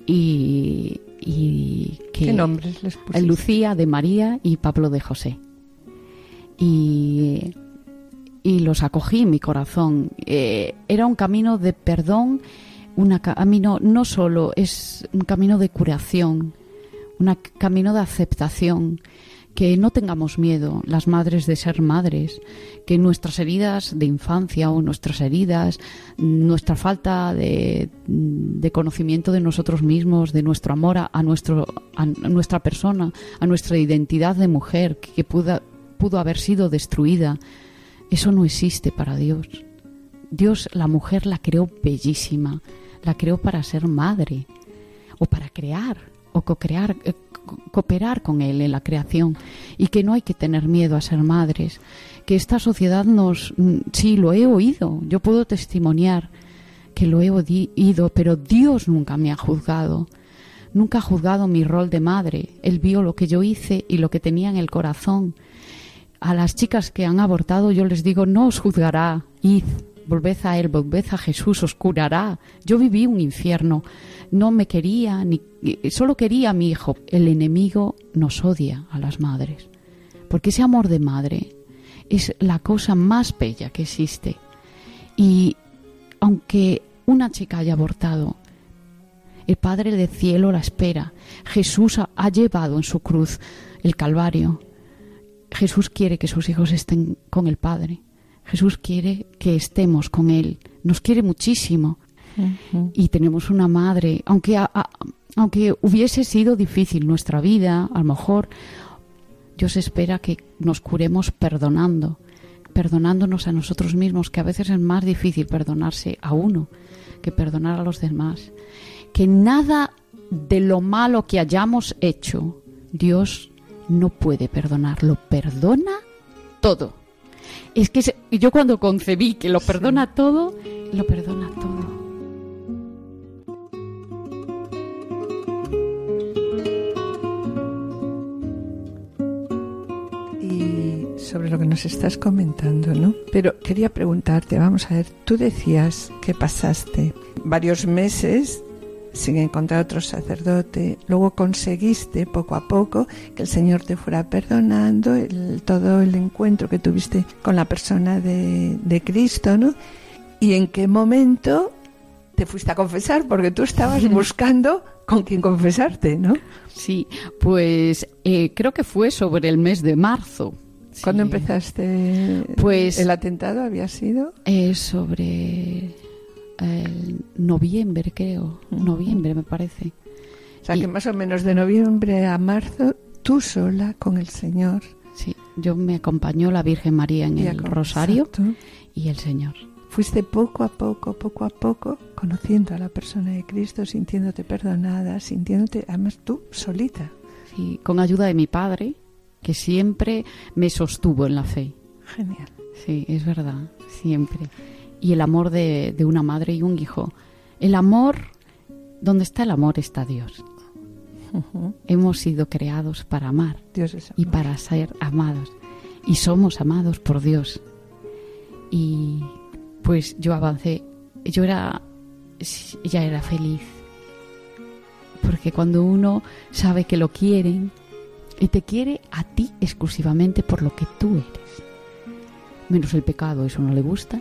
Speaker 4: y, y que
Speaker 2: ¿Qué nombres les pusiste?
Speaker 4: Lucía de María y Pablo de José. Y, y los acogí en mi corazón. Eh, era un camino de perdón, un camino no solo, es un camino de curación, un camino de aceptación que no tengamos miedo, las madres, de ser madres, que nuestras heridas de infancia o nuestras heridas, nuestra falta de, conocimiento de nosotros mismos, de nuestro amor a, nuestro, a nuestra persona, a nuestra identidad de mujer, que pudo, pudo haber sido destruida, eso no existe para Dios. Dios la mujer la creó bellísima, la creó para ser madre o para crear o eh, cooperar con Él en la creación. Y que no hay que tener miedo a ser madres, que esta sociedad nos, mm, sí, lo he oído, yo puedo testimoniar que lo he oído, pero Dios nunca me ha juzgado, nunca ha juzgado mi rol de madre, Él vio lo que yo hice y lo que tenía en el corazón. A las chicas que han abortado yo les digo, no os juzgará, id, volved a Él, volved a Jesús, os curará. Yo viví un infierno, no me quería, ni solo quería a mi hijo. El enemigo nos odia a las madres, porque ese amor de madre es la cosa más bella que existe. Y aunque una chica haya abortado, el Padre del cielo la espera. Jesús ha llevado en su cruz el Calvario. Jesús quiere que sus hijos estén con el Padre. Jesús quiere que estemos con Él. Nos quiere muchísimo y tenemos una madre, aunque, aunque hubiese sido difícil nuestra vida, a lo mejor Dios espera que nos curemos perdonando, perdonándonos a nosotros mismos, que a veces es más difícil perdonarse a uno que perdonar a los demás. Que nada de lo malo que hayamos hecho, Dios no puede perdonarlo, perdona todo. Es que yo cuando concebí que lo perdona todo, lo perdona todo.
Speaker 2: sobre lo que nos estás comentando, ¿no? Pero quería preguntarte, vamos a ver, tú decías que pasaste varios meses sin encontrar otro sacerdote, luego conseguiste poco a poco que el Señor te fuera perdonando todo el encuentro que tuviste con la persona de, de Cristo, ¿no? ¿Y en qué momento te fuiste a confesar? Porque tú estabas buscando con quién confesarte, ¿no?
Speaker 4: Sí, pues eh, creo que fue sobre el mes de marzo,
Speaker 2: ¿Cuándo empezaste?
Speaker 4: Pues
Speaker 2: el atentado había sido
Speaker 4: Es sobre el noviembre, creo, noviembre me parece.
Speaker 2: O sea, que más o menos de noviembre a marzo tú sola con el Señor.
Speaker 4: Sí, yo me acompañó la Virgen María en el rosario y el Señor.
Speaker 2: Fuiste poco a poco, poco a poco, conociendo a la persona de Cristo, sintiéndote perdonada, sintiéndote, además tú solita.
Speaker 4: Sí, con ayuda de mi padre, que siempre me sostuvo en la fe.
Speaker 2: Genial.
Speaker 4: Sí, es verdad, siempre. Y el amor de, una madre y un hijo. El amor, donde está el amor está Dios. Hemos sido creados para amar
Speaker 2: Dios es
Speaker 4: y para ser amados. Y somos amados por Dios. Y pues yo avancé. Yo era, ya era feliz. Porque cuando uno sabe que lo quieren, y te quiere a ti exclusivamente por lo que tú eres. Menos el pecado, eso no le gusta,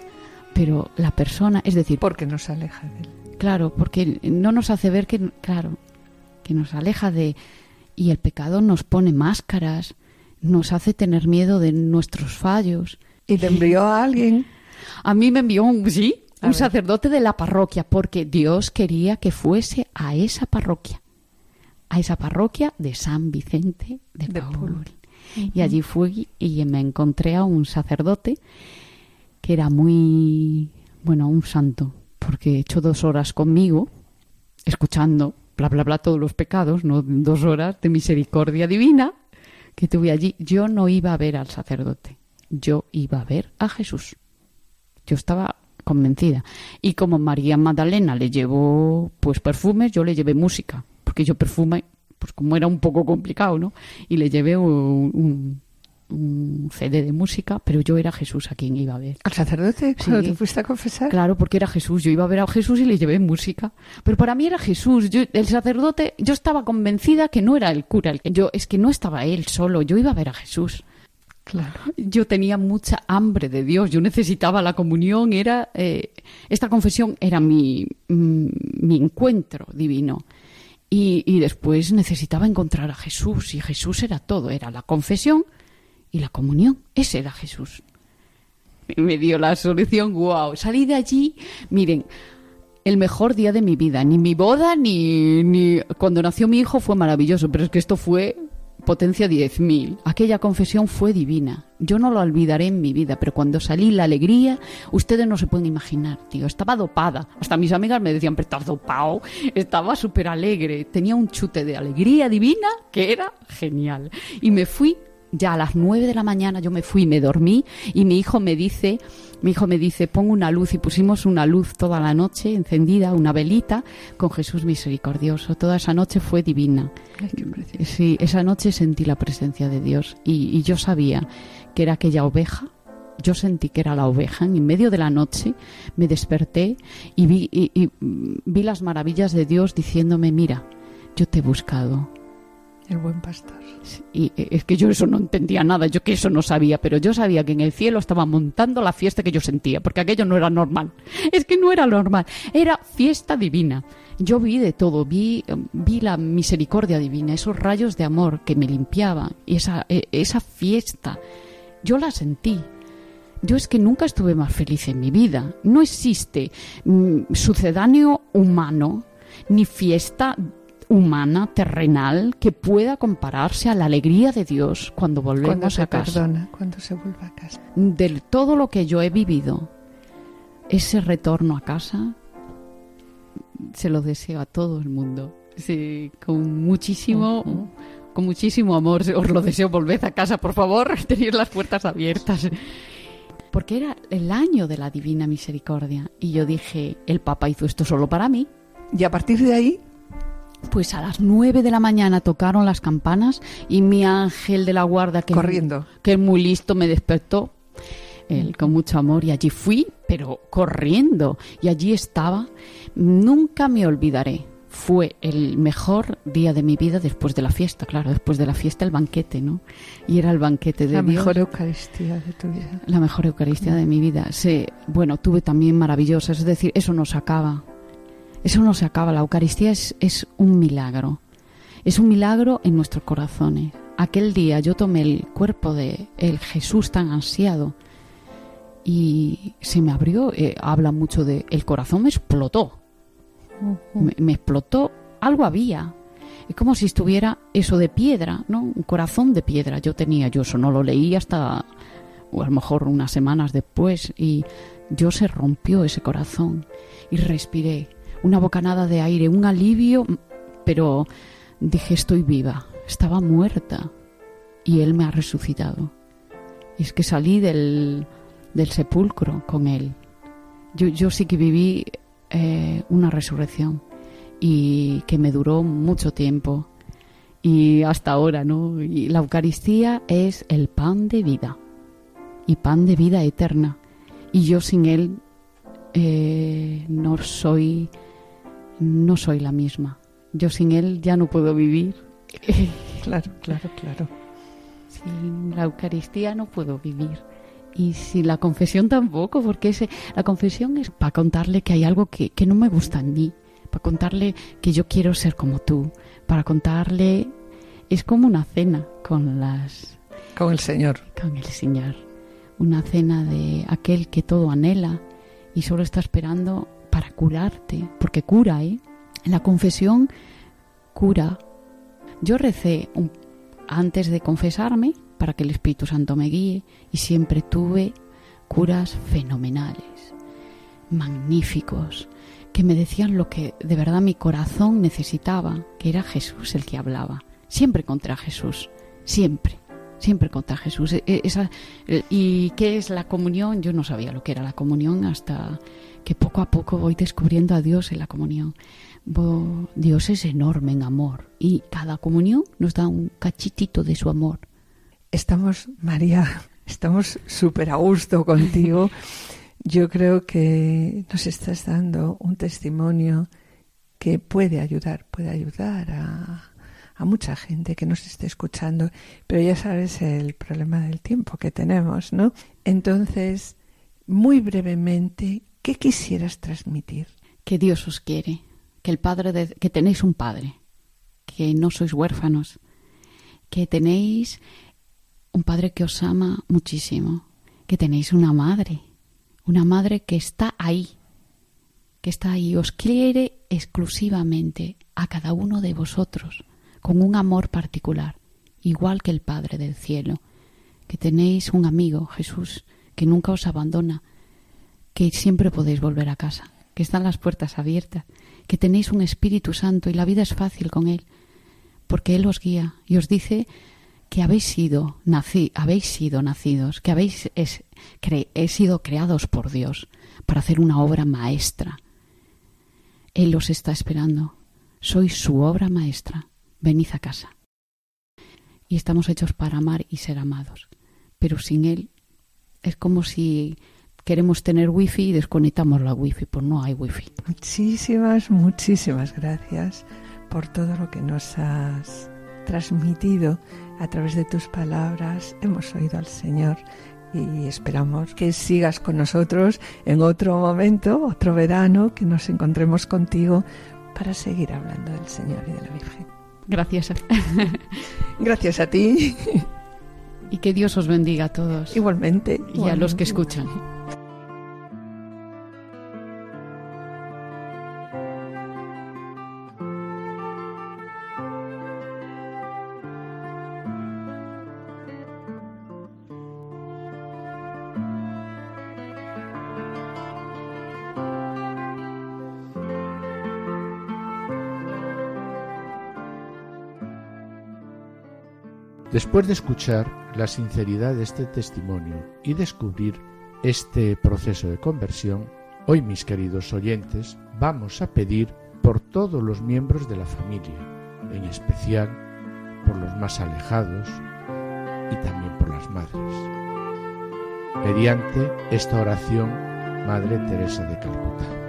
Speaker 4: pero la persona, es decir...
Speaker 2: Porque nos aleja de él.
Speaker 4: Claro, porque no nos hace ver que, claro, que nos aleja de... Y el pecado nos pone máscaras, nos hace tener miedo de nuestros fallos.
Speaker 2: ¿Y te envió a alguien?
Speaker 4: A mí me envió un, sí, un sacerdote de la parroquia, porque Dios quería que fuese a esa parroquia a esa parroquia de San Vicente de, Paul. Y allí fui y me encontré a un sacerdote era muy, bueno, un santo, porque hecho dos horas conmigo, escuchando, bla, bla, bla, todos los pecados, no dos horas de misericordia divina que tuve allí. Yo no iba a ver al sacerdote, yo iba a ver a Jesús. Yo estaba convencida. Y como María Magdalena le llevó pues perfumes, yo le llevé música porque yo perfume, pues como era un poco complicado, ¿no? Y le llevé un, CD de música, pero yo era Jesús a quien iba a ver.
Speaker 2: ¿Al sacerdote? ¿Cuando te fuiste a confesar?
Speaker 4: Claro, porque era Jesús. Yo iba a ver a Jesús y le llevé música. Pero para mí era Jesús. el sacerdote, yo estaba convencida que no era el cura. Yo, es que no estaba él solo. Yo iba a ver a Jesús.
Speaker 2: Claro.
Speaker 4: Yo tenía mucha hambre de Dios. Yo necesitaba la comunión. Era eh, esta confesión era mi, mm, mi encuentro divino Y, y después necesitaba encontrar a Jesús y Jesús era todo, era la confesión y la comunión. Ese era Jesús. Me dio la solución, wow. Salí de allí, miren, el mejor día de mi vida. Ni mi boda, ni, ni cuando nació mi hijo fue maravilloso, pero es que esto fue potencia 10.000. Aquella confesión fue divina. Yo no lo olvidaré en mi vida, pero cuando salí la alegría, ustedes no se pueden imaginar, tío. Estaba dopada. Hasta mis amigas me decían, pero estás dopado. Estaba súper alegre. Tenía un chute de alegría divina que era genial. Y me fui ya a las nueve de la mañana yo me fui, me dormí y mi hijo me dice, mi hijo me dice, pongo una luz y pusimos una luz toda la noche encendida, una velita con Jesús misericordioso. Toda esa noche fue divina. sí, esa noche sentí la presencia de Dios y, y yo sabía que era aquella oveja yo sentí que era la oveja. En medio de la noche me desperté y vi, y, y vi las maravillas de Dios diciéndome, mira, yo te he buscado,
Speaker 2: el buen pastor.
Speaker 4: Y es que yo eso no entendía nada, yo que eso no sabía, pero yo sabía que en el cielo estaba montando la fiesta que yo sentía, porque aquello no era normal. Es que no era normal, era fiesta divina. Yo vi de todo, vi, vi la misericordia divina, esos rayos de amor que me limpiaban, y esa, e, esa fiesta, yo la sentí. Yo es que nunca estuve más feliz en mi vida. No existe mm, sucedáneo humano ni fiesta humana, terrenal, que pueda compararse a la alegría de Dios cuando volvemos
Speaker 2: cuando
Speaker 4: a casa.
Speaker 2: Perdona, cuando se vuelve a casa.
Speaker 4: De todo lo que yo he vivido, ese retorno a casa, se lo deseo a todo el mundo. Sí, con muchísimo, uh -huh. con muchísimo amor. Os lo deseo, volved a casa, por favor, tener las puertas abiertas. Porque era el año de la divina misericordia. Y yo dije, el Papa hizo esto solo para mí.
Speaker 2: Y a partir de ahí
Speaker 4: pues a las nueve de la mañana tocaron las campanas y mi ángel de la guarda, que,
Speaker 2: Corriendo.
Speaker 4: que es muy listo, me despertó él, con mucho amor y allí fui, pero corriendo. Y allí estaba. Nunca me olvidaré. Fue el mejor día de mi vida después de la fiesta, claro, después de la fiesta el banquete, ¿no? Y era el banquete de
Speaker 2: la
Speaker 4: Dios.
Speaker 2: mejor Eucaristía de tu vida.
Speaker 4: La mejor Eucaristía de mi vida. Sí, bueno, tuve también maravillosas, es decir, eso no se acaba. Eso no se acaba. La Eucaristía es, es un milagro. Es un milagro en nuestros corazones. Aquel día yo tomé el cuerpo de el Jesús tan ansiado y se me abrió. Eh, habla mucho de. El corazón me explotó. Uh -huh. me, me explotó. Algo había. Es como si estuviera eso de piedra, ¿no? Un corazón de piedra. Yo tenía, yo eso no lo leí hasta, o a lo mejor unas semanas después, y yo se rompió ese corazón y respiré una bocanada de aire, un alivio, pero dije estoy viva, estaba muerta y Él me ha resucitado. Y es que salí del, del sepulcro con Él. Yo, yo sí que viví eh, una resurrección y que me duró mucho tiempo y hasta ahora, ¿no? Y la Eucaristía es el pan de vida y pan de vida eterna. Y yo sin Él eh, no soy no soy la misma. Yo sin él ya no puedo vivir.
Speaker 2: claro, claro, claro.
Speaker 4: Sin la Eucaristía no puedo vivir. Y sin la confesión tampoco, porque ese, la confesión es para contarle que hay algo que, que no me gusta en mí, para contarle que yo quiero ser como tú, para contarle... Es como una cena con las...
Speaker 2: Con el Señor.
Speaker 4: Con el Señor. Una cena de aquel que todo anhela y solo está esperando para curarte, porque cura, ¿eh? La confesión cura. Yo recé antes de confesarme para que el Espíritu Santo me guíe y siempre tuve curas fenomenales, magníficos, que me decían lo que de verdad mi corazón necesitaba, que era Jesús el que hablaba. Siempre contra Jesús, siempre siempre contra Jesús. Esa, ¿Y qué es la comunión? Yo no sabía lo que era la comunión hasta que poco a poco voy descubriendo a Dios en la comunión. Dios es enorme en amor y cada comunión nos da un cachitito de su amor.
Speaker 2: Estamos, María, estamos súper a gusto contigo. Yo creo que nos estás dando un testimonio que puede ayudar, puede ayudar a, a mucha gente que nos esté escuchando, pero ya sabes el problema del tiempo que tenemos, ¿no? Entonces, muy brevemente, ¿qué quisieras transmitir?
Speaker 4: Que Dios os quiere, que el Padre de, que tenéis un Padre, que no sois huérfanos, que tenéis un padre que os ama muchísimo, que tenéis una madre, una madre que está ahí, que está ahí, os quiere exclusivamente a cada uno de vosotros, con un amor particular, igual que el Padre del cielo, que tenéis un amigo, Jesús, que nunca os abandona, que siempre podéis volver a casa, que están las puertas abiertas, que tenéis un Espíritu Santo y la vida es fácil con Él, porque Él os guía y os dice que habéis sido, habéis sido nacidos, que habéis es, he sido creados por Dios para hacer una obra maestra. Él os está esperando. Sois su obra maestra. Venid a casa. Y estamos hechos para amar y ser amados. Pero sin Él es como si queremos tener wifi y desconectamos la wifi, pues no hay wifi.
Speaker 2: Muchísimas, muchísimas gracias por todo lo que nos has transmitido a través de tus palabras. Hemos oído al Señor y esperamos que sigas con nosotros en otro momento, otro verano, que nos encontremos contigo para seguir hablando del Señor y de la Virgen.
Speaker 4: Gracias.
Speaker 2: Gracias a ti.
Speaker 4: Y que Dios os bendiga a todos.
Speaker 2: Igualmente.
Speaker 4: Y a los que escuchan.
Speaker 1: Después de escuchar la sinceridad de este testimonio y descubrir este proceso de conversión, hoy mis queridos oyentes vamos a pedir por todos los miembros de la familia, en especial por los más alejados y también por las madres. Mediante esta oración, Madre Teresa de Calcuta.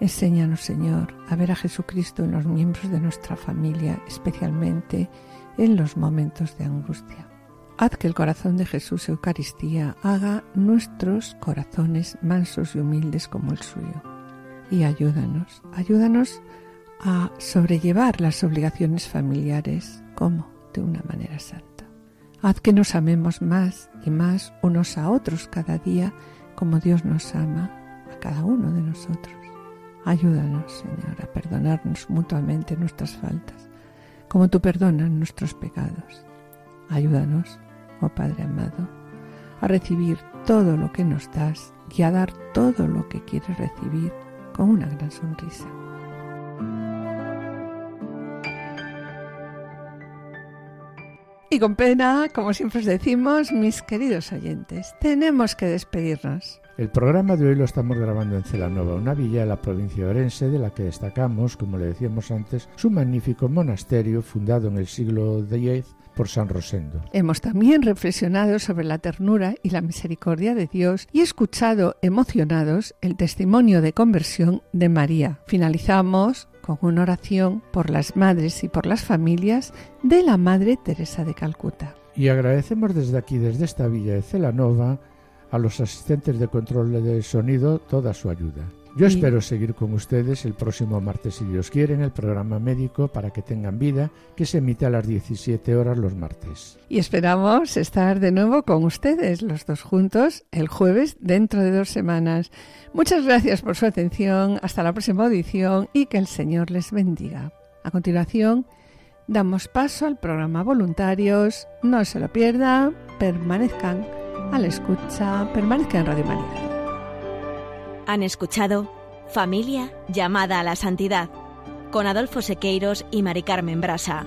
Speaker 2: Enséñanos, Señor, a ver a Jesucristo en los miembros de nuestra familia, especialmente en los momentos de angustia. Haz que el corazón de Jesús Eucaristía haga nuestros corazones mansos y humildes como el suyo. Y ayúdanos, ayúdanos a sobrellevar las obligaciones familiares como de una manera santa. Haz que nos amemos más y más unos a otros cada día como Dios nos ama a cada uno de nosotros. Ayúdanos, Señor, a perdonarnos mutuamente nuestras faltas, como tú perdonas nuestros pecados. Ayúdanos, oh Padre amado, a recibir todo lo que nos das y a dar todo lo que quieres recibir con una gran sonrisa. Y con pena, como siempre os decimos, mis queridos oyentes, tenemos que despedirnos.
Speaker 1: El programa de hoy lo estamos grabando en Celanova, una villa de la provincia de Orense, de la que destacamos, como le decíamos antes, su magnífico monasterio fundado en el siglo X por San Rosendo.
Speaker 2: Hemos también reflexionado sobre la ternura y la misericordia de Dios y escuchado emocionados el testimonio de conversión de María. Finalizamos con una oración por las madres y por las familias de la Madre Teresa de Calcuta.
Speaker 1: Y agradecemos desde aquí, desde esta villa de Celanova, a los asistentes de control de sonido toda su ayuda. Yo espero seguir con ustedes el próximo martes, si Dios quiere, en el programa médico para que tengan vida, que se emite a las 17 horas los martes.
Speaker 2: Y esperamos estar de nuevo con ustedes, los dos juntos, el jueves dentro de dos semanas. Muchas gracias por su atención, hasta la próxima audición y que el Señor les bendiga. A continuación, damos paso al programa Voluntarios. No se lo pierda, permanezcan a la escucha, permanezca en Radio María.
Speaker 3: Han escuchado Familia llamada a la santidad con Adolfo Sequeiros y Mari Carmen Brasa.